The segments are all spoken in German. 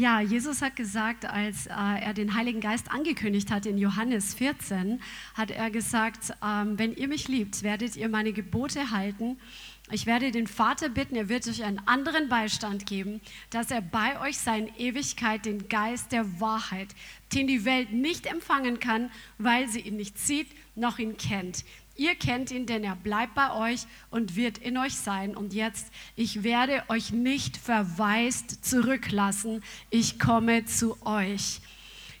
Ja, Jesus hat gesagt, als äh, er den Heiligen Geist angekündigt hat in Johannes 14, hat er gesagt, ähm, wenn ihr mich liebt, werdet ihr meine Gebote halten ich werde den Vater bitten, er wird euch einen anderen Beistand geben, dass er bei euch sein Ewigkeit, den Geist der Wahrheit, den die Welt nicht empfangen kann, weil sie ihn nicht sieht, noch ihn kennt. Ihr kennt ihn, denn er bleibt bei euch und wird in euch sein. Und jetzt, ich werde euch nicht verwaist zurücklassen. Ich komme zu euch.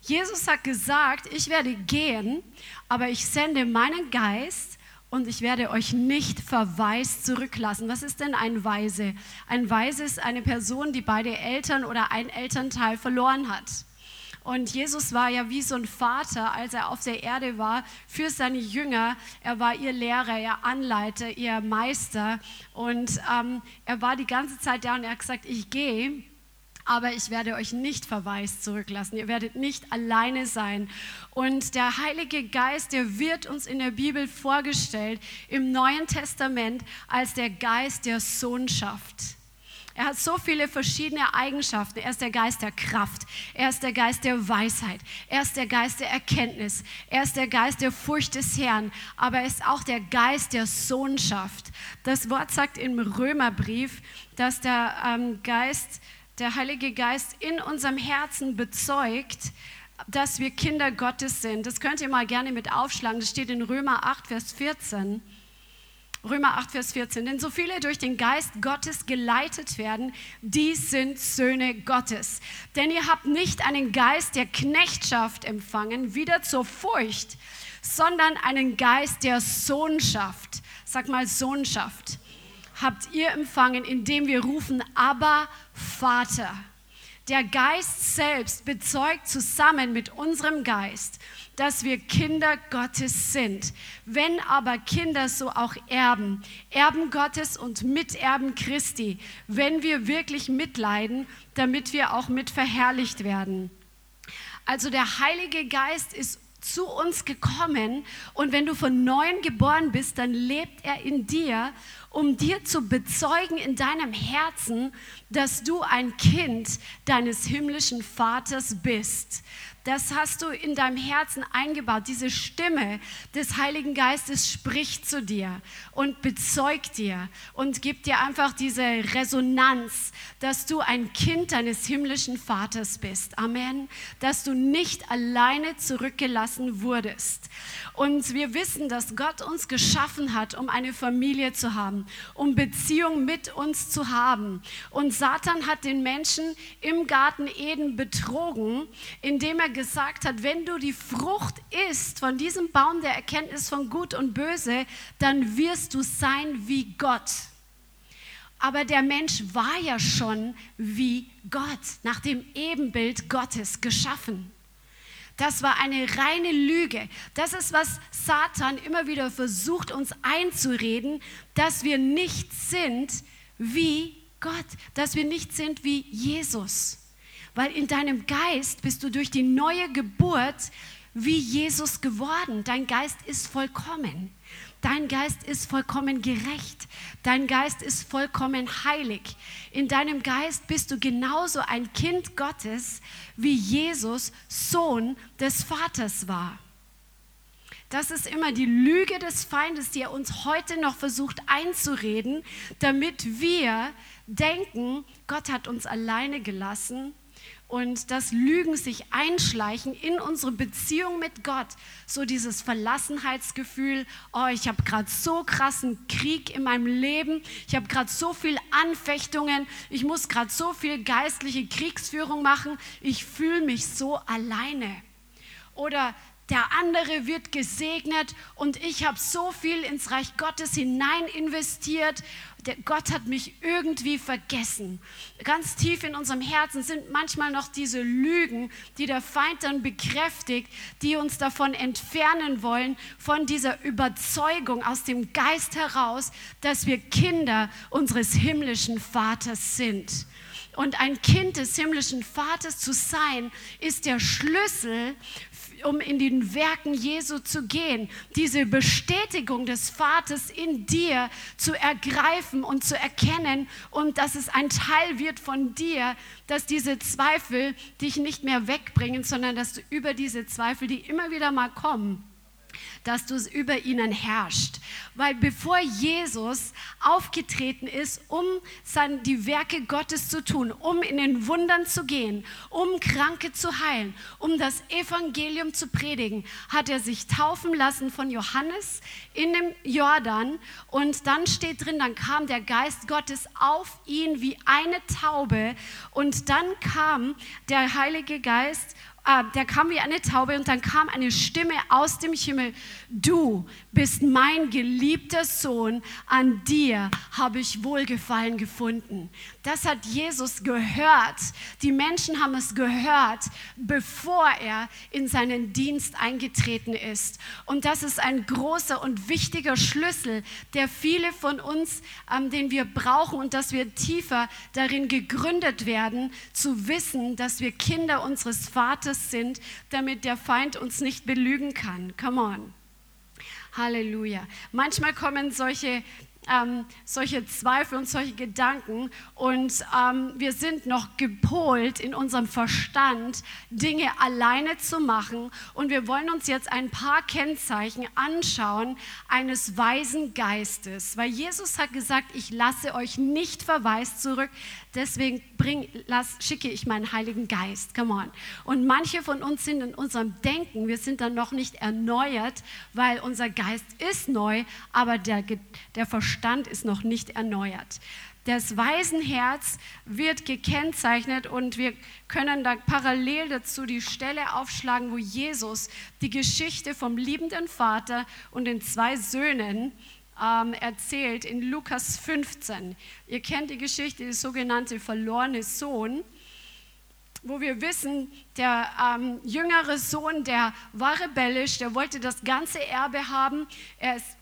Jesus hat gesagt, ich werde gehen, aber ich sende meinen Geist und ich werde euch nicht verwaist zurücklassen. Was ist denn ein Weise? Ein Weise ist eine Person, die beide Eltern oder ein Elternteil verloren hat. Und Jesus war ja wie so ein Vater, als er auf der Erde war, für seine Jünger. Er war ihr Lehrer, ihr Anleiter, ihr Meister. Und ähm, er war die ganze Zeit da und er hat gesagt, ich gehe aber ich werde euch nicht verwaist zurücklassen. Ihr werdet nicht alleine sein. Und der Heilige Geist, der wird uns in der Bibel vorgestellt im Neuen Testament als der Geist der Sohnschaft. Er hat so viele verschiedene Eigenschaften. Er ist der Geist der Kraft. Er ist der Geist der Weisheit. Er ist der Geist der Erkenntnis. Er ist der Geist der Furcht des Herrn. Aber er ist auch der Geist der Sohnschaft. Das Wort sagt im Römerbrief, dass der ähm, Geist der Heilige Geist in unserem Herzen bezeugt, dass wir Kinder Gottes sind. Das könnt ihr mal gerne mit aufschlagen. Das steht in Römer 8, Vers 14. Römer 8, Vers 14. Denn so viele durch den Geist Gottes geleitet werden, die sind Söhne Gottes. Denn ihr habt nicht einen Geist der Knechtschaft empfangen, wieder zur Furcht, sondern einen Geist der Sohnschaft. Sag mal Sohnschaft habt ihr empfangen, indem wir rufen, aber Vater. Der Geist selbst bezeugt zusammen mit unserem Geist, dass wir Kinder Gottes sind. Wenn aber Kinder, so auch Erben, Erben Gottes und Miterben Christi, wenn wir wirklich mitleiden, damit wir auch mit verherrlicht werden. Also der Heilige Geist ist zu uns gekommen und wenn du von neuem geboren bist, dann lebt er in dir, um dir zu bezeugen in deinem Herzen, dass du ein Kind deines himmlischen Vaters bist. Das hast du in deinem Herzen eingebaut. Diese Stimme des Heiligen Geistes spricht zu dir und bezeugt dir und gibt dir einfach diese Resonanz, dass du ein Kind deines himmlischen Vaters bist. Amen. Dass du nicht alleine zurückgelassen wurdest. Und wir wissen, dass Gott uns geschaffen hat, um eine Familie zu haben, um Beziehung mit uns zu haben. Und Satan hat den Menschen im Garten Eden betrogen, indem er gesagt hat, wenn du die Frucht isst von diesem Baum der Erkenntnis von Gut und Böse, dann wirst du sein wie Gott. Aber der Mensch war ja schon wie Gott, nach dem Ebenbild Gottes geschaffen. Das war eine reine Lüge. Das ist, was Satan immer wieder versucht, uns einzureden, dass wir nicht sind wie Gott, dass wir nicht sind wie Jesus. Weil in deinem Geist bist du durch die neue Geburt wie Jesus geworden. Dein Geist ist vollkommen. Dein Geist ist vollkommen gerecht. Dein Geist ist vollkommen heilig. In deinem Geist bist du genauso ein Kind Gottes, wie Jesus Sohn des Vaters war. Das ist immer die Lüge des Feindes, die er uns heute noch versucht einzureden, damit wir denken, Gott hat uns alleine gelassen und das Lügen sich einschleichen in unsere Beziehung mit Gott. So dieses Verlassenheitsgefühl, oh, ich habe gerade so krassen Krieg in meinem Leben, ich habe gerade so viel Anfechtungen, ich muss gerade so viel geistliche Kriegsführung machen, ich fühle mich so alleine. Oder der andere wird gesegnet und ich habe so viel ins Reich Gottes hinein investiert. Der Gott hat mich irgendwie vergessen. Ganz tief in unserem Herzen sind manchmal noch diese Lügen, die der Feind dann bekräftigt, die uns davon entfernen wollen, von dieser Überzeugung aus dem Geist heraus, dass wir Kinder unseres himmlischen Vaters sind. Und ein Kind des himmlischen Vaters zu sein, ist der Schlüssel um in den Werken Jesu zu gehen, diese Bestätigung des Vaters in dir zu ergreifen und zu erkennen und dass es ein Teil wird von dir, dass diese Zweifel dich nicht mehr wegbringen, sondern dass du über diese Zweifel, die immer wieder mal kommen, dass du über ihnen herrscht. Weil bevor Jesus aufgetreten ist, um sein, die Werke Gottes zu tun, um in den Wundern zu gehen, um Kranke zu heilen, um das Evangelium zu predigen, hat er sich taufen lassen von Johannes in dem Jordan. Und dann steht drin, dann kam der Geist Gottes auf ihn wie eine Taube. Und dann kam der Heilige Geist äh, der kam wie eine Taube und dann kam eine Stimme aus dem Himmel, du bist mein geliebter Sohn, an dir habe ich Wohlgefallen gefunden. Das hat Jesus gehört. Die Menschen haben es gehört, bevor er in seinen Dienst eingetreten ist. Und das ist ein großer und wichtiger Schlüssel, der viele von uns, ähm, den wir brauchen und dass wir tiefer darin gegründet werden, zu wissen, dass wir Kinder unseres Vaters sind, damit der Feind uns nicht belügen kann. Come on. Halleluja. Manchmal kommen solche ähm, solche Zweifel und solche Gedanken. Und ähm, wir sind noch gepolt in unserem Verstand, Dinge alleine zu machen. Und wir wollen uns jetzt ein paar Kennzeichen anschauen eines weisen Geistes, weil Jesus hat gesagt, ich lasse euch nicht verwaist zurück, deswegen bring, lass, schicke ich meinen Heiligen Geist, come on. Und manche von uns sind in unserem Denken, wir sind dann noch nicht erneuert, weil unser Geist ist neu, aber der, der Verstand Verstand ist noch nicht erneuert. Das Waisenherz wird gekennzeichnet und wir können da parallel dazu die Stelle aufschlagen, wo Jesus die Geschichte vom liebenden Vater und den zwei Söhnen ähm, erzählt in Lukas 15. Ihr kennt die Geschichte, der sogenannte verlorene Sohn wo wir wissen, der ähm, jüngere Sohn, der war rebellisch, der wollte das ganze Erbe haben. Er ist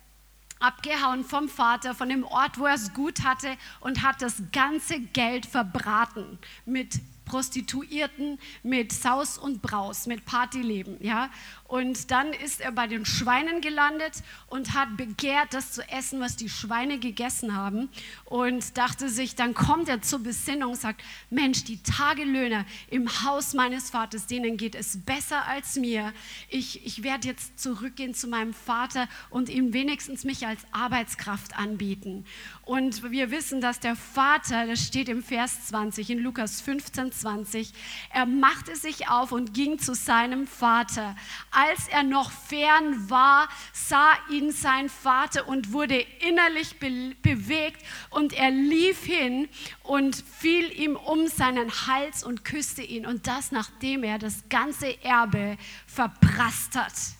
abgehauen vom Vater, von dem Ort, wo er es gut hatte und hat das ganze Geld verbraten mit Prostituierten, mit Saus und Braus, mit Partyleben, ja. Und dann ist er bei den Schweinen gelandet und hat begehrt, das zu essen, was die Schweine gegessen haben. Und dachte sich, dann kommt er zur Besinnung und sagt, Mensch, die Tagelöhner im Haus meines Vaters, denen geht es besser als mir. Ich, ich werde jetzt zurückgehen zu meinem Vater und ihm wenigstens mich als Arbeitskraft anbieten. Und wir wissen, dass der Vater, das steht im Vers 20 in Lukas 15, 20, er machte sich auf und ging zu seinem Vater. Als er noch fern war, sah ihn sein Vater und wurde innerlich be bewegt und er lief hin und fiel ihm um seinen Hals und küsste ihn. Und das nachdem er das ganze Erbe verprasst hat.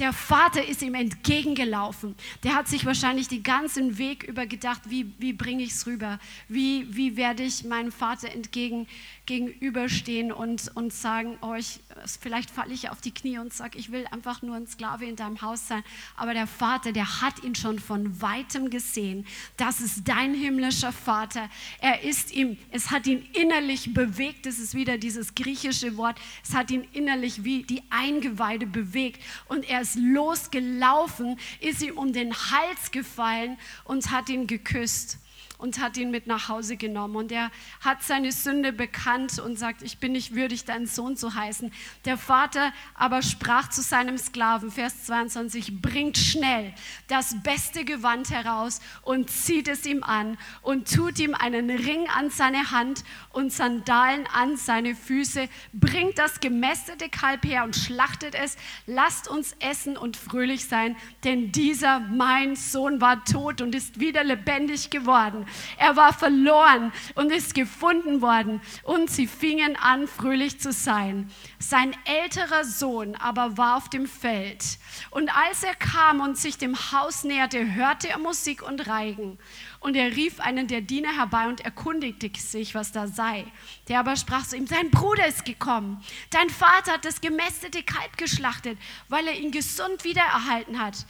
Der Vater ist ihm entgegengelaufen. Der hat sich wahrscheinlich den ganzen Weg über gedacht, wie, wie bringe ich es rüber? Wie, wie werde ich meinem Vater entgegen, gegenüberstehen und, und sagen, oh, ich, vielleicht falle ich auf die Knie und sage, ich will einfach nur ein Sklave in deinem Haus sein. Aber der Vater, der hat ihn schon von weitem gesehen. Das ist dein himmlischer Vater. Er ist ihm, es hat ihn innerlich bewegt. Das ist wieder dieses griechische Wort. Es hat ihn innerlich wie die Eingeweide bewegt. Und er ist losgelaufen, ist ihm um den Hals gefallen und hat ihn geküsst und hat ihn mit nach Hause genommen. Und er hat seine Sünde bekannt und sagt, ich bin nicht würdig, deinen Sohn zu heißen. Der Vater aber sprach zu seinem Sklaven, Vers 22, bringt schnell das beste Gewand heraus und zieht es ihm an und tut ihm einen Ring an seine Hand und Sandalen an seine Füße, bringt das gemästete Kalb her und schlachtet es, lasst uns essen und fröhlich sein, denn dieser mein Sohn war tot und ist wieder lebendig geworden. Er war verloren und ist gefunden worden und sie fingen an, fröhlich zu sein. Sein älterer Sohn aber war auf dem Feld und als er kam und sich dem Haus näherte, hörte er Musik und Reigen. Und er rief einen der Diener herbei und erkundigte sich, was da sei. Der aber sprach zu ihm, dein Bruder ist gekommen. Dein Vater hat das gemästete Kalb geschlachtet, weil er ihn gesund wiedererhalten hat.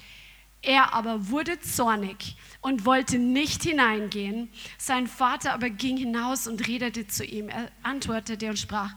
Er aber wurde zornig und wollte nicht hineingehen. Sein Vater aber ging hinaus und redete zu ihm. Er antwortete und sprach,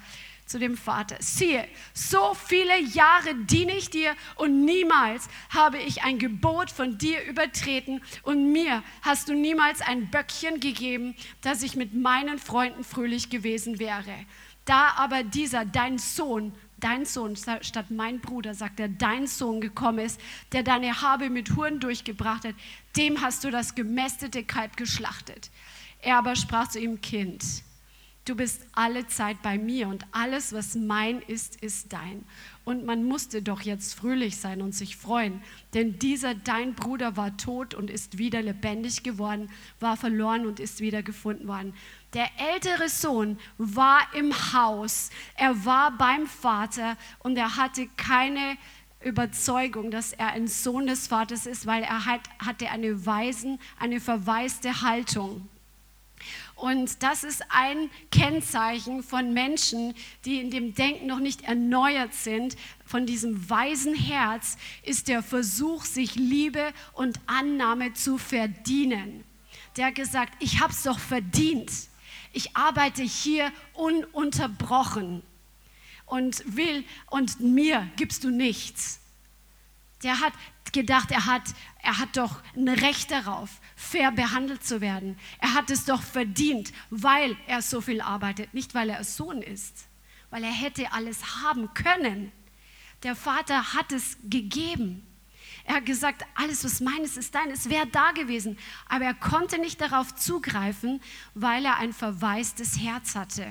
zu dem Vater, siehe, so viele Jahre diene ich dir und niemals habe ich ein Gebot von dir übertreten und mir hast du niemals ein Böckchen gegeben, dass ich mit meinen Freunden fröhlich gewesen wäre. Da aber dieser, dein Sohn, dein Sohn, statt mein Bruder, sagt er, dein Sohn gekommen ist, der deine Habe mit Huren durchgebracht hat, dem hast du das gemästete Kalb geschlachtet. Er aber sprach zu ihm, Kind, Du bist alle Zeit bei mir und alles, was mein ist, ist dein. Und man musste doch jetzt fröhlich sein und sich freuen, denn dieser dein Bruder war tot und ist wieder lebendig geworden, war verloren und ist wieder gefunden worden. Der ältere Sohn war im Haus, er war beim Vater und er hatte keine Überzeugung, dass er ein Sohn des Vaters ist, weil er hat, hatte eine Weisen, eine verwaiste Haltung. Und das ist ein Kennzeichen von Menschen, die in dem Denken noch nicht erneuert sind. Von diesem weisen Herz ist der Versuch, sich Liebe und Annahme zu verdienen. Der hat gesagt, ich habe es doch verdient. Ich arbeite hier ununterbrochen und will und mir gibst du nichts. Der hat gedacht, er hat, er hat doch ein Recht darauf, fair behandelt zu werden. Er hat es doch verdient, weil er so viel arbeitet, nicht weil er Sohn ist, weil er hätte alles haben können. Der Vater hat es gegeben. Er hat gesagt, alles, was meines ist dein, es wäre da gewesen. Aber er konnte nicht darauf zugreifen, weil er ein verwaistes Herz hatte.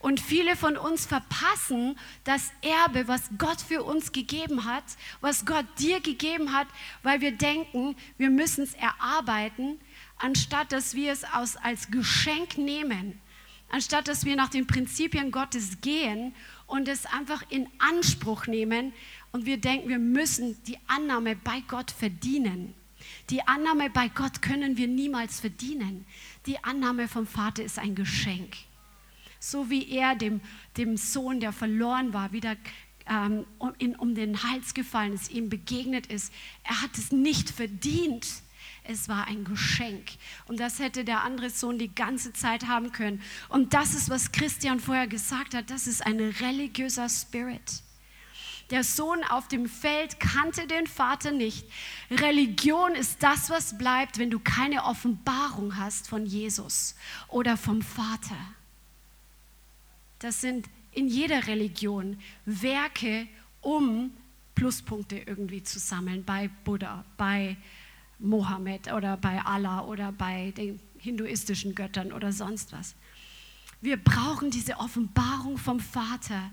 Und viele von uns verpassen das Erbe, was Gott für uns gegeben hat, was Gott dir gegeben hat, weil wir denken, wir müssen es erarbeiten, anstatt dass wir es aus, als Geschenk nehmen, anstatt dass wir nach den Prinzipien Gottes gehen und es einfach in Anspruch nehmen und wir denken, wir müssen die Annahme bei Gott verdienen. Die Annahme bei Gott können wir niemals verdienen. Die Annahme vom Vater ist ein Geschenk so wie er dem, dem Sohn, der verloren war, wieder ähm, in, um den Hals gefallen ist, ihm begegnet ist. Er hat es nicht verdient. Es war ein Geschenk. Und das hätte der andere Sohn die ganze Zeit haben können. Und das ist, was Christian vorher gesagt hat. Das ist ein religiöser Spirit. Der Sohn auf dem Feld kannte den Vater nicht. Religion ist das, was bleibt, wenn du keine Offenbarung hast von Jesus oder vom Vater. Das sind in jeder Religion Werke, um Pluspunkte irgendwie zu sammeln bei Buddha, bei Mohammed oder bei Allah oder bei den hinduistischen Göttern oder sonst was. Wir brauchen diese Offenbarung vom Vater,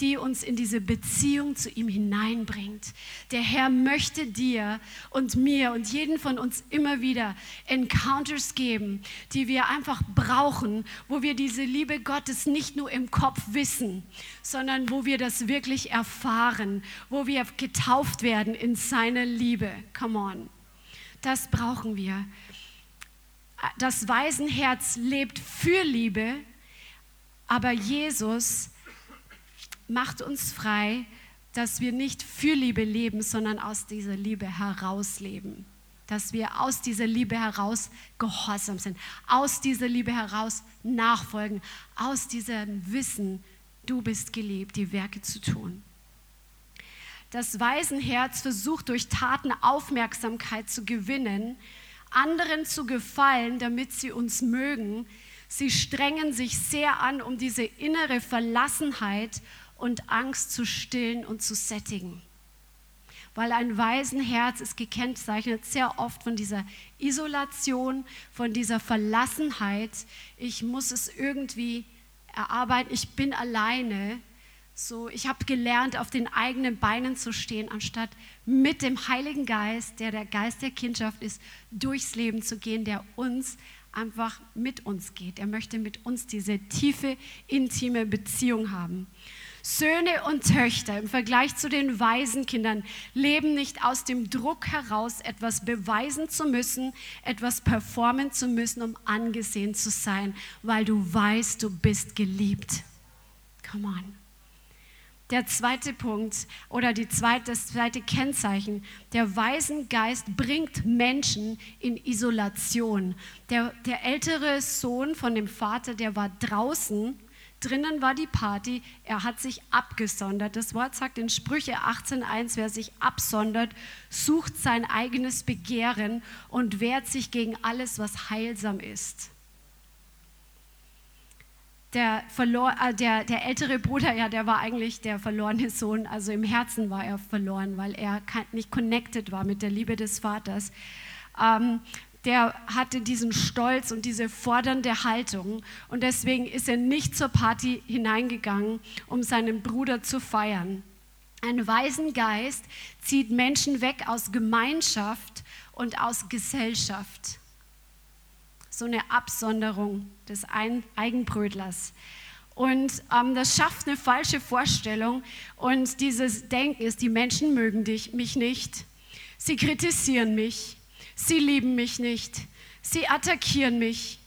die uns in diese Beziehung zu ihm hineinbringt. Der Herr möchte dir und mir und jeden von uns immer wieder Encounters geben, die wir einfach brauchen, wo wir diese Liebe Gottes nicht nur im Kopf wissen, sondern wo wir das wirklich erfahren, wo wir getauft werden in seine Liebe. Come on. Das brauchen wir. Das Waisenherz lebt für Liebe, aber Jesus macht uns frei, dass wir nicht für Liebe leben, sondern aus dieser Liebe heraus leben. Dass wir aus dieser Liebe heraus gehorsam sind, aus dieser Liebe heraus nachfolgen, aus diesem Wissen, du bist geliebt, die Werke zu tun. Das Waisenherz versucht durch Taten Aufmerksamkeit zu gewinnen, anderen zu gefallen, damit sie uns mögen. Sie strengen sich sehr an, um diese innere Verlassenheit und Angst zu stillen und zu sättigen. Weil ein Waisenherz ist gekennzeichnet sehr oft von dieser Isolation, von dieser Verlassenheit. Ich muss es irgendwie erarbeiten, ich bin alleine. So, ich habe gelernt, auf den eigenen Beinen zu stehen, anstatt mit dem Heiligen Geist, der der Geist der Kindschaft ist, durchs Leben zu gehen, der uns einfach mit uns geht. Er möchte mit uns diese tiefe, intime Beziehung haben. Söhne und Töchter im Vergleich zu den Waisenkindern leben nicht aus dem Druck heraus, etwas beweisen zu müssen, etwas performen zu müssen, um angesehen zu sein, weil du weißt, du bist geliebt. Come on. Der zweite Punkt oder die zweite, das zweite Kennzeichen, der Waisengeist bringt Menschen in Isolation. Der, der ältere Sohn von dem Vater, der war draußen, drinnen war die Party, er hat sich abgesondert. Das Wort sagt in Sprüche 18.1, wer sich absondert, sucht sein eigenes Begehren und wehrt sich gegen alles, was heilsam ist der, verlor, äh, der, der ältere Bruder, ja, der war eigentlich der verlorene Sohn. Also im Herzen war er verloren, weil er nicht connected war mit der Liebe des Vaters. Ähm, der hatte diesen Stolz und diese fordernde Haltung. Und deswegen ist er nicht zur Party hineingegangen, um seinen Bruder zu feiern. Ein weisen Geist zieht Menschen weg aus Gemeinschaft und aus Gesellschaft so eine Absonderung des Eigenbrötlers. Und ähm, das schafft eine falsche Vorstellung. Und dieses Denken ist, die Menschen mögen dich, mich nicht. Sie kritisieren mich. Sie lieben mich nicht. Sie attackieren mich.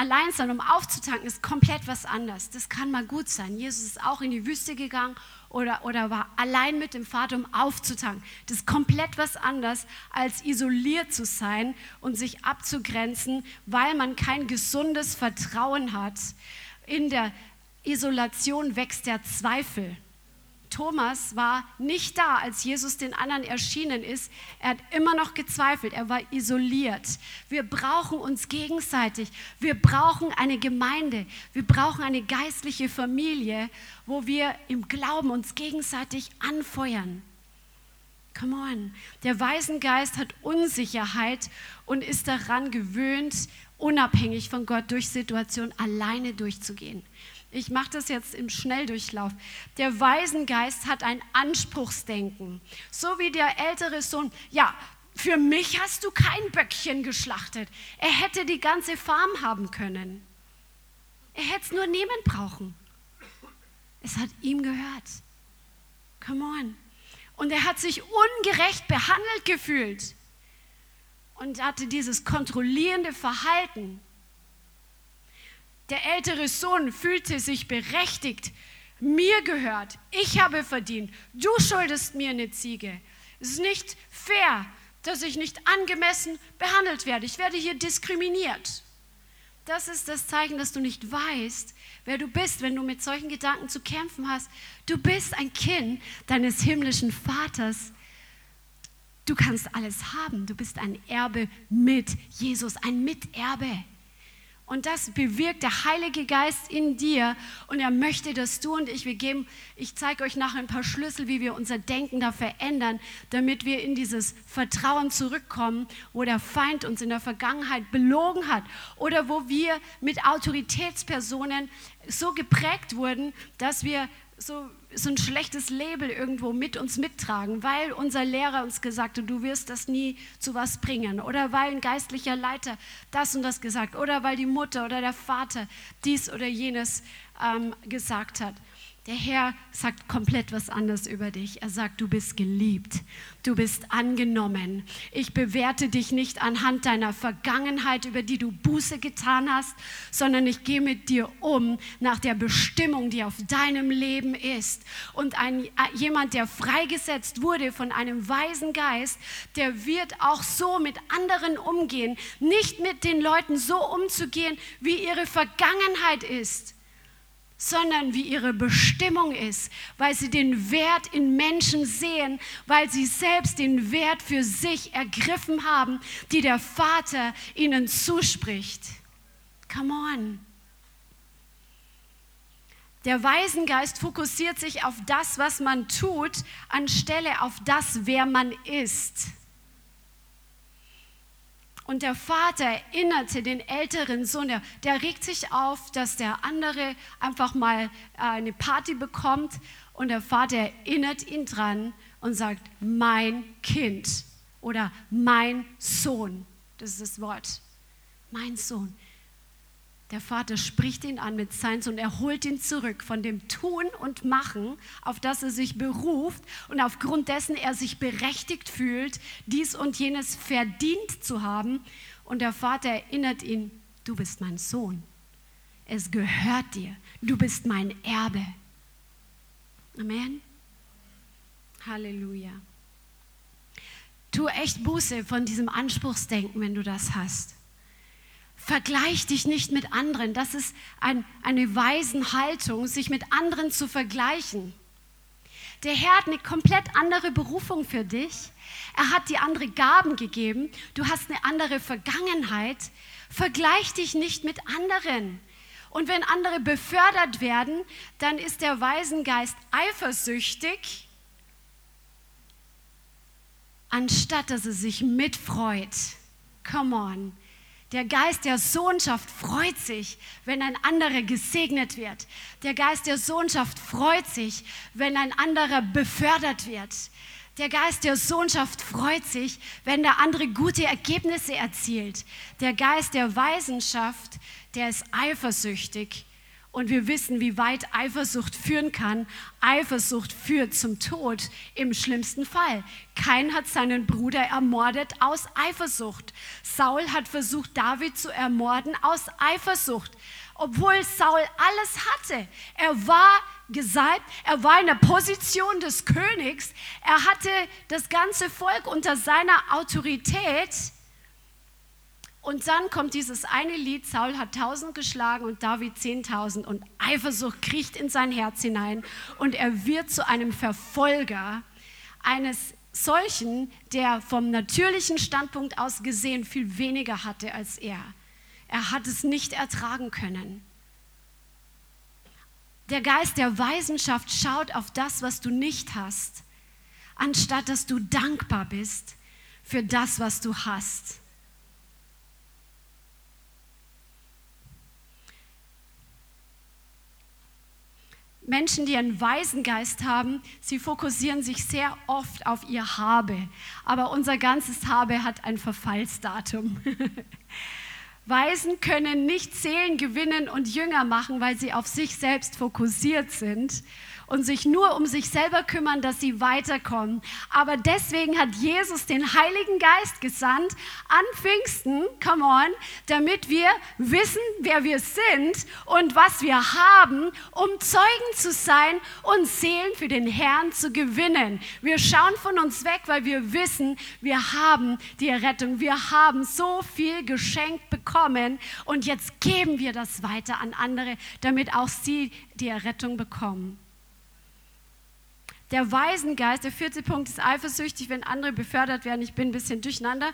Allein sein, um aufzutanken, ist komplett was anderes. Das kann mal gut sein. Jesus ist auch in die Wüste gegangen oder, oder war allein mit dem Vater, um aufzutanken. Das ist komplett was anderes, als isoliert zu sein und sich abzugrenzen, weil man kein gesundes Vertrauen hat. In der Isolation wächst der Zweifel. Thomas war nicht da, als Jesus den anderen erschienen ist. Er hat immer noch gezweifelt, er war isoliert. Wir brauchen uns gegenseitig. Wir brauchen eine Gemeinde. Wir brauchen eine geistliche Familie, wo wir im Glauben uns gegenseitig anfeuern. Come on. Der Waisengeist hat Unsicherheit und ist daran gewöhnt, unabhängig von Gott durch Situationen alleine durchzugehen. Ich mache das jetzt im Schnelldurchlauf. Der Waisengeist hat ein Anspruchsdenken. So wie der ältere Sohn. Ja, für mich hast du kein Böckchen geschlachtet. Er hätte die ganze Farm haben können. Er hätte es nur nehmen brauchen. Es hat ihm gehört. Come on. Und er hat sich ungerecht behandelt gefühlt und hatte dieses kontrollierende Verhalten. Der ältere Sohn fühlte sich berechtigt. Mir gehört, ich habe verdient, du schuldest mir eine Ziege. Es ist nicht fair, dass ich nicht angemessen behandelt werde. Ich werde hier diskriminiert. Das ist das Zeichen, dass du nicht weißt, wer du bist, wenn du mit solchen Gedanken zu kämpfen hast. Du bist ein Kind deines himmlischen Vaters. Du kannst alles haben. Du bist ein Erbe mit Jesus, ein Miterbe. Und das bewirkt der Heilige Geist in dir. Und er möchte, dass du und ich, wir geben, ich zeige euch nachher ein paar Schlüssel, wie wir unser Denken da verändern, damit wir in dieses Vertrauen zurückkommen, wo der Feind uns in der Vergangenheit belogen hat oder wo wir mit Autoritätspersonen so geprägt wurden, dass wir so, so ein schlechtes Label irgendwo mit uns mittragen, weil unser Lehrer uns gesagt hat, du wirst das nie zu was bringen. Oder weil ein geistlicher Leiter das und das gesagt. Oder weil die Mutter oder der Vater dies oder jenes ähm, gesagt hat. Der Herr sagt komplett was anderes über dich. Er sagt, du bist geliebt, du bist angenommen. Ich bewerte dich nicht anhand deiner Vergangenheit, über die du Buße getan hast, sondern ich gehe mit dir um nach der Bestimmung, die auf deinem Leben ist. Und ein, äh, jemand, der freigesetzt wurde von einem weisen Geist, der wird auch so mit anderen umgehen, nicht mit den Leuten so umzugehen, wie ihre Vergangenheit ist sondern wie ihre Bestimmung ist, weil sie den Wert in Menschen sehen, weil sie selbst den Wert für sich ergriffen haben, die der Vater ihnen zuspricht. Come on. Der Waisengeist fokussiert sich auf das, was man tut, anstelle auf das, wer man ist. Und der Vater erinnerte den älteren Sohn, der, der regt sich auf, dass der andere einfach mal äh, eine Party bekommt. Und der Vater erinnert ihn dran und sagt, mein Kind oder mein Sohn. Das ist das Wort. Mein Sohn. Der Vater spricht ihn an mit Seins und er holt ihn zurück von dem Tun und Machen, auf das er sich beruft und aufgrund dessen er sich berechtigt fühlt, dies und jenes verdient zu haben. Und der Vater erinnert ihn, du bist mein Sohn. Es gehört dir. Du bist mein Erbe. Amen. Halleluja. Tu echt Buße von diesem Anspruchsdenken, wenn du das hast. Vergleich dich nicht mit anderen. Das ist ein, eine weisen Haltung, sich mit anderen zu vergleichen. Der Herr hat eine komplett andere Berufung für dich. Er hat dir andere Gaben gegeben. Du hast eine andere Vergangenheit. Vergleich dich nicht mit anderen. Und wenn andere befördert werden, dann ist der Waisengeist eifersüchtig, anstatt dass er sich mitfreut. Come on. Der Geist der Sohnschaft freut sich, wenn ein anderer gesegnet wird. Der Geist der Sohnschaft freut sich, wenn ein anderer befördert wird. Der Geist der Sohnschaft freut sich, wenn der andere gute Ergebnisse erzielt. Der Geist der Weisenschaft, der ist eifersüchtig. Und wir wissen, wie weit Eifersucht führen kann. Eifersucht führt zum Tod im schlimmsten Fall. Kein hat seinen Bruder ermordet aus Eifersucht. Saul hat versucht, David zu ermorden aus Eifersucht, obwohl Saul alles hatte. Er war gesalbt, er war in der Position des Königs, er hatte das ganze Volk unter seiner Autorität. Und dann kommt dieses eine Lied, Saul hat tausend geschlagen und David zehntausend und Eifersucht kriecht in sein Herz hinein und er wird zu einem Verfolger eines solchen, der vom natürlichen Standpunkt aus gesehen viel weniger hatte als er. Er hat es nicht ertragen können. Der Geist der Weisenschaft schaut auf das, was du nicht hast, anstatt dass du dankbar bist für das, was du hast. Menschen, die einen weisen Geist haben, sie fokussieren sich sehr oft auf ihr Habe. Aber unser ganzes Habe hat ein Verfallsdatum. Weisen können nicht Seelen gewinnen und Jünger machen, weil sie auf sich selbst fokussiert sind und sich nur um sich selber kümmern, dass sie weiterkommen. Aber deswegen hat Jesus den Heiligen Geist gesandt an Pfingsten, come on, damit wir wissen, wer wir sind und was wir haben, um Zeugen zu sein und Seelen für den Herrn zu gewinnen. Wir schauen von uns weg, weil wir wissen, wir haben die Errettung. Wir haben so viel geschenkt bekommen und jetzt geben wir das weiter an andere, damit auch sie die Errettung bekommen. Der Waisengeist, der vierte Punkt ist eifersüchtig, wenn andere befördert werden. Ich bin ein bisschen durcheinander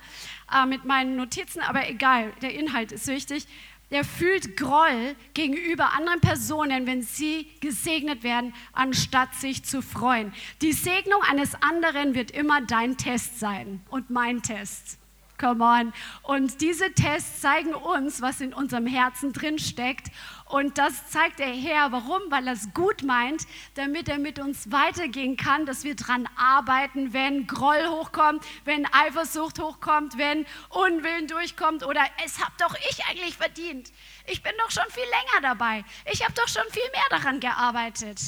äh, mit meinen Notizen, aber egal, der Inhalt ist wichtig. Der fühlt Groll gegenüber anderen Personen, wenn sie gesegnet werden, anstatt sich zu freuen. Die Segnung eines anderen wird immer dein Test sein und mein Test. Come on. Und diese Tests zeigen uns, was in unserem Herzen drin steckt. Und das zeigt der Herr. Warum? Weil er es gut meint, damit er mit uns weitergehen kann, dass wir dran arbeiten, wenn Groll hochkommt, wenn Eifersucht hochkommt, wenn Unwillen durchkommt oder es hab doch ich eigentlich verdient. Ich bin doch schon viel länger dabei. Ich habe doch schon viel mehr daran gearbeitet.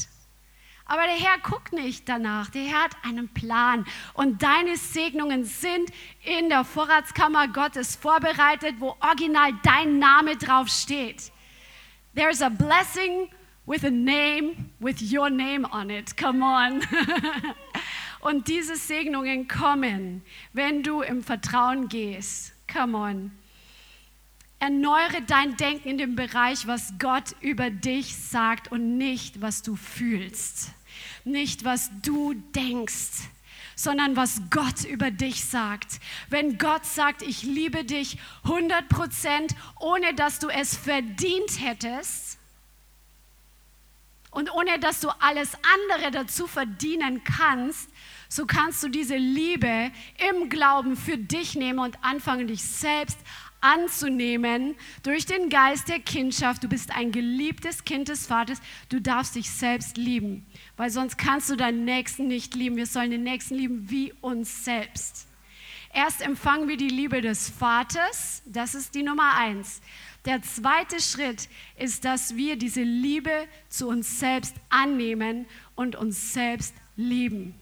Aber der Herr guckt nicht danach. Der Herr hat einen Plan. Und deine Segnungen sind in der Vorratskammer Gottes vorbereitet, wo original dein Name drauf steht. There's a blessing with a name, with your name on it. Come on. Und diese Segnungen kommen, wenn du im Vertrauen gehst. Come on. Erneuere dein Denken in dem Bereich, was Gott über dich sagt und nicht, was du fühlst nicht, was du denkst, sondern was Gott über dich sagt. Wenn Gott sagt, ich liebe dich 100 Prozent, ohne dass du es verdient hättest und ohne dass du alles andere dazu verdienen kannst, so kannst du diese Liebe im Glauben für dich nehmen und anfangen, dich selbst anzunehmen durch den Geist der Kindschaft. Du bist ein geliebtes Kind des Vaters. Du darfst dich selbst lieben, weil sonst kannst du deinen Nächsten nicht lieben. Wir sollen den Nächsten lieben wie uns selbst. Erst empfangen wir die Liebe des Vaters. Das ist die Nummer eins. Der zweite Schritt ist, dass wir diese Liebe zu uns selbst annehmen und uns selbst lieben.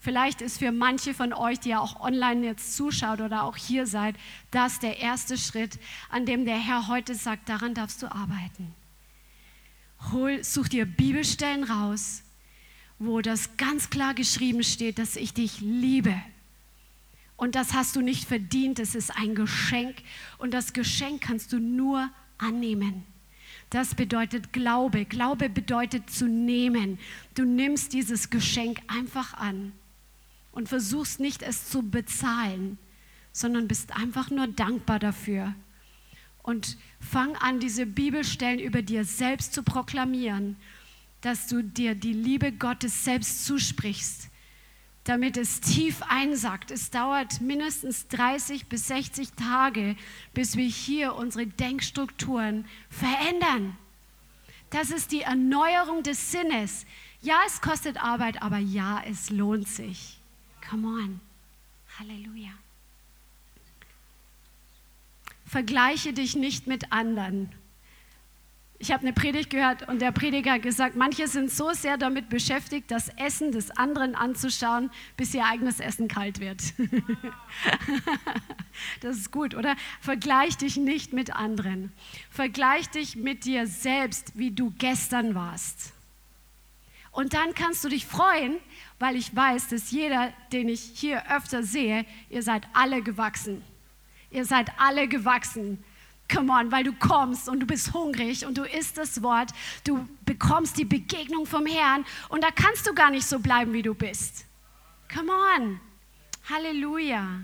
Vielleicht ist für manche von euch, die ja auch online jetzt zuschaut oder auch hier seid, das der erste Schritt, an dem der Herr heute sagt, daran darfst du arbeiten. Hol, such dir Bibelstellen raus, wo das ganz klar geschrieben steht, dass ich dich liebe. Und das hast du nicht verdient, es ist ein Geschenk und das Geschenk kannst du nur annehmen. Das bedeutet Glaube. Glaube bedeutet zu nehmen. Du nimmst dieses Geschenk einfach an und versuchst nicht es zu bezahlen, sondern bist einfach nur dankbar dafür. Und fang an, diese Bibelstellen über dir selbst zu proklamieren, dass du dir die Liebe Gottes selbst zusprichst, damit es tief einsackt. Es dauert mindestens 30 bis 60 Tage, bis wir hier unsere Denkstrukturen verändern. Das ist die Erneuerung des Sinnes. Ja, es kostet Arbeit, aber ja, es lohnt sich. Come on. Halleluja. Vergleiche dich nicht mit anderen. Ich habe eine Predigt gehört und der Prediger hat gesagt, manche sind so sehr damit beschäftigt, das Essen des anderen anzuschauen, bis ihr eigenes Essen kalt wird. das ist gut, oder? Vergleich dich nicht mit anderen. Vergleich dich mit dir selbst, wie du gestern warst. Und dann kannst du dich freuen, weil ich weiß, dass jeder, den ich hier öfter sehe, ihr seid alle gewachsen. Ihr seid alle gewachsen. Come on, weil du kommst und du bist hungrig und du isst das Wort, du bekommst die Begegnung vom Herrn und da kannst du gar nicht so bleiben, wie du bist. Come on. Halleluja.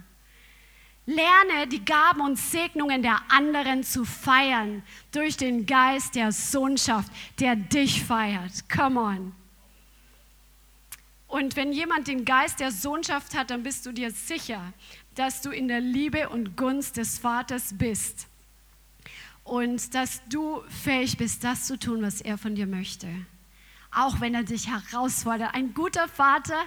Lerne die Gaben und Segnungen der anderen zu feiern durch den Geist der Sohnschaft, der dich feiert. Come on. Und wenn jemand den Geist der Sohnschaft hat, dann bist du dir sicher, dass du in der Liebe und Gunst des Vaters bist und dass du fähig bist, das zu tun, was er von dir möchte. Auch wenn er dich herausfordert. Ein guter Vater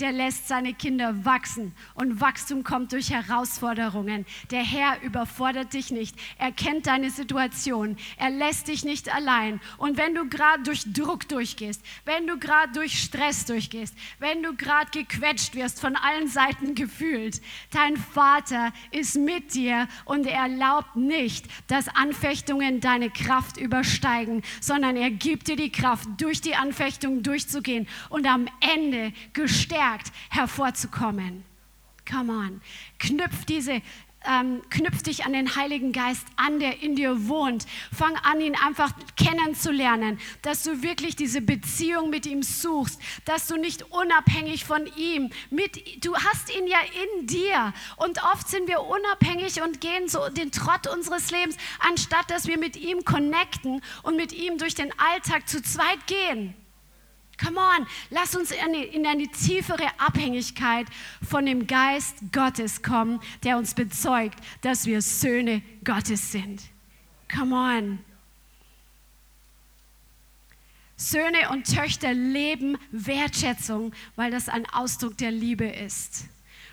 der lässt seine Kinder wachsen und Wachstum kommt durch Herausforderungen. Der Herr überfordert dich nicht. Er kennt deine Situation. Er lässt dich nicht allein. Und wenn du gerade durch Druck durchgehst, wenn du gerade durch Stress durchgehst, wenn du gerade gequetscht wirst, von allen Seiten gefühlt, dein Vater ist mit dir und er erlaubt nicht, dass Anfechtungen deine Kraft übersteigen, sondern er gibt dir die Kraft, durch die Anfechtung durchzugehen und am Ende gestärkt gestärkt hervorzukommen. Come on. Knüpf diese ähm, knüpf dich an den Heiligen Geist an, der in dir wohnt. Fang an, ihn einfach kennenzulernen, dass du wirklich diese Beziehung mit ihm suchst, dass du nicht unabhängig von ihm, mit, du hast ihn ja in dir. Und oft sind wir unabhängig und gehen so den Trott unseres Lebens, anstatt dass wir mit ihm connecten und mit ihm durch den Alltag zu zweit gehen. Come on, lass uns in eine tiefere Abhängigkeit von dem Geist Gottes kommen, der uns bezeugt, dass wir Söhne Gottes sind. Come on. Söhne und Töchter leben Wertschätzung, weil das ein Ausdruck der Liebe ist.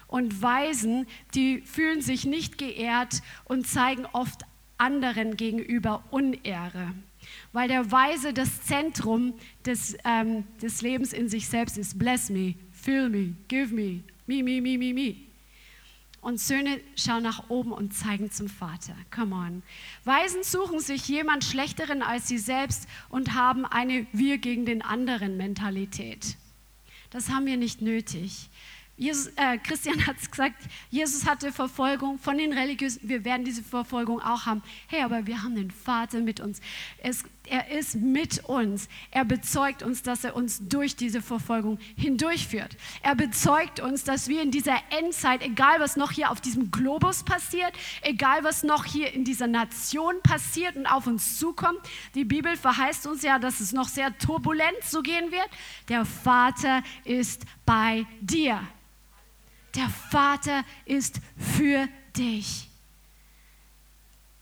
Und Weisen, die fühlen sich nicht geehrt und zeigen oft anderen gegenüber Unehre weil der Weise das Zentrum des, ähm, des Lebens in sich selbst ist. Bless me, fill me, give me, me, me, me, me, me. Und Söhne schauen nach oben und zeigen zum Vater. Come on. Weisen suchen sich jemand Schlechteren als sie selbst und haben eine Wir gegen den anderen Mentalität. Das haben wir nicht nötig. Jesus, äh, Christian hat es gesagt, Jesus hatte Verfolgung von den Religiösen. Wir werden diese Verfolgung auch haben. Hey, aber wir haben den Vater mit uns. Es, er ist mit uns. Er bezeugt uns, dass er uns durch diese Verfolgung hindurchführt. Er bezeugt uns, dass wir in dieser Endzeit, egal was noch hier auf diesem Globus passiert, egal was noch hier in dieser Nation passiert und auf uns zukommt, die Bibel verheißt uns ja, dass es noch sehr turbulent so gehen wird. Der Vater ist bei dir. Der Vater ist für dich.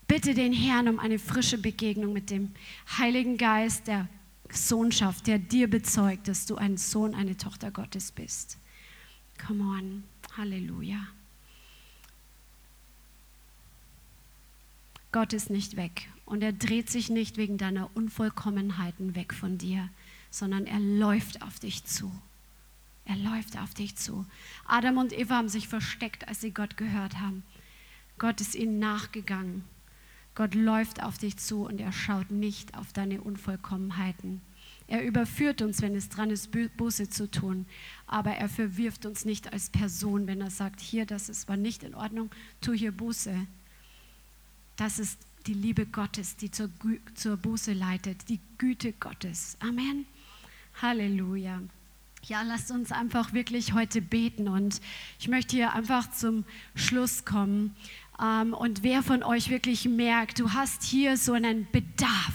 Bitte den Herrn um eine frische Begegnung mit dem Heiligen Geist der Sohnschaft, der dir bezeugt, dass du ein Sohn, eine Tochter Gottes bist. Come on. Halleluja. Gott ist nicht weg und er dreht sich nicht wegen deiner Unvollkommenheiten weg von dir, sondern er läuft auf dich zu. Er läuft auf dich zu. Adam und Eva haben sich versteckt, als sie Gott gehört haben. Gott ist ihnen nachgegangen. Gott läuft auf dich zu und er schaut nicht auf deine Unvollkommenheiten. Er überführt uns, wenn es dran ist, Buße zu tun. Aber er verwirft uns nicht als Person, wenn er sagt, hier, das ist, war nicht in Ordnung, tu hier Buße. Das ist die Liebe Gottes, die zur, zur Buße leitet, die Güte Gottes. Amen. Halleluja. Ja, lasst uns einfach wirklich heute beten und ich möchte hier einfach zum Schluss kommen. Ähm, und wer von euch wirklich merkt, du hast hier so einen Bedarf,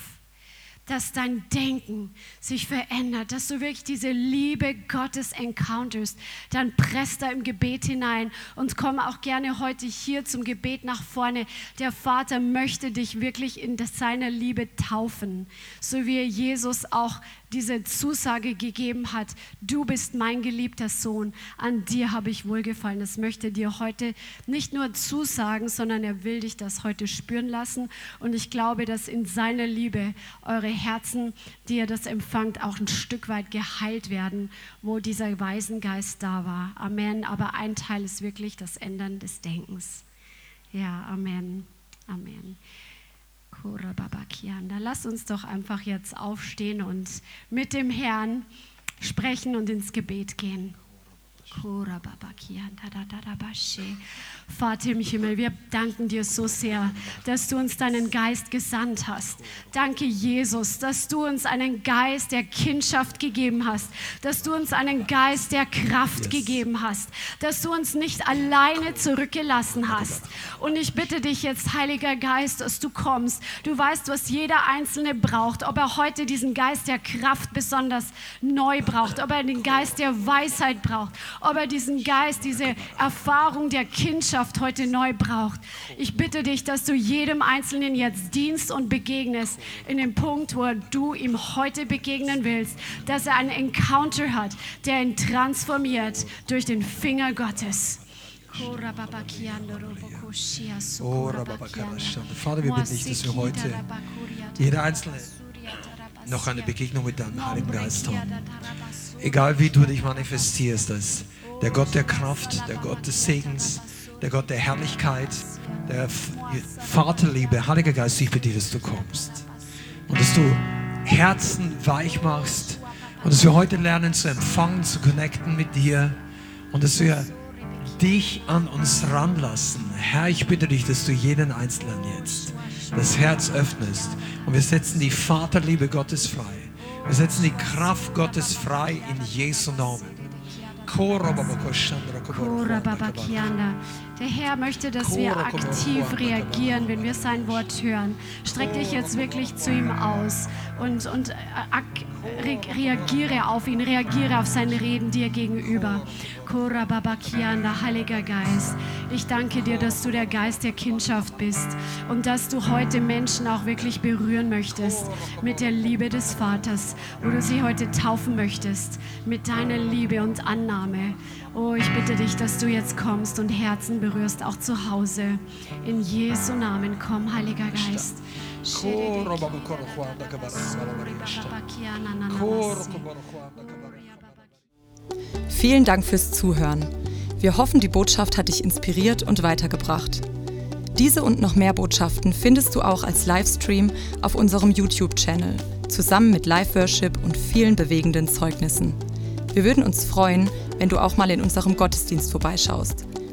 dass dein Denken sich verändert, dass du wirklich diese Liebe Gottes encounterst, dann presst da im Gebet hinein und komm auch gerne heute hier zum Gebet nach vorne. Der Vater möchte dich wirklich in seiner Liebe taufen, so wie Jesus auch diese Zusage gegeben hat, du bist mein geliebter Sohn, an dir habe ich wohlgefallen. Das möchte dir heute nicht nur zusagen, sondern er will dich das heute spüren lassen. Und ich glaube, dass in seiner Liebe eure Herzen, die ihr das empfangt, auch ein Stück weit geheilt werden, wo dieser Waisengeist da war. Amen. Aber ein Teil ist wirklich das Ändern des Denkens. Ja, Amen. Amen. Lass uns doch einfach jetzt aufstehen und mit dem Herrn sprechen und ins Gebet gehen. Vater im Himmel, wir danken dir so sehr, dass du uns deinen Geist gesandt hast. Danke, Jesus, dass du uns einen Geist der Kindschaft gegeben hast, dass du uns einen Geist der Kraft yes. gegeben hast, dass du uns nicht alleine zurückgelassen hast. Und ich bitte dich jetzt, Heiliger Geist, dass du kommst. Du weißt, was jeder Einzelne braucht, ob er heute diesen Geist der Kraft besonders neu braucht, ob er den Geist der Weisheit braucht, ob er diesen Geist, diese Erfahrung der Kindschaft heute neu braucht. Ich bitte dich, dass du jedem Einzelnen jetzt dienst und begegnest in dem Punkt, wo du ihm heute begegnen willst, dass er einen Encounter hat, der ihn transformiert durch den Finger Gottes. Vater, wir bitten dich, dass wir heute jeder Einzelne noch eine Begegnung mit deinem Heiligen Geist haben. Egal wie du dich manifestierst als der Gott der Kraft, der Gott des Segens, der Gott der Herrlichkeit, der Vaterliebe. Heiliger Geist, ich bitte, dass du kommst und dass du Herzen weich machst und dass wir heute lernen zu empfangen, zu connecten mit dir und dass wir dich an uns ranlassen. Herr, ich bitte dich, dass du jeden Einzelnen jetzt das Herz öffnest und wir setzen die Vaterliebe Gottes frei. Wir setzen die Kraft Gottes frei in Jesu Namen. Der Herr möchte, dass wir aktiv reagieren, wenn wir sein Wort hören. Streck dich jetzt wirklich zu ihm aus und, und äh, re reagiere auf ihn, reagiere auf seine Reden dir gegenüber. Kora Babakianda, Heiliger Geist, ich danke dir, dass du der Geist der Kindschaft bist und dass du heute Menschen auch wirklich berühren möchtest mit der Liebe des Vaters, wo du sie heute taufen möchtest mit deiner Liebe und Annahme. Oh, ich bitte dich, dass du jetzt kommst und Herzen berührst, auch zu Hause. In Jesu Namen, komm, Heiliger Geist. Vielen Dank fürs Zuhören. Wir hoffen, die Botschaft hat dich inspiriert und weitergebracht. Diese und noch mehr Botschaften findest du auch als Livestream auf unserem YouTube-Channel, zusammen mit Live-Worship und vielen bewegenden Zeugnissen. Wir würden uns freuen, wenn du auch mal in unserem Gottesdienst vorbeischaust.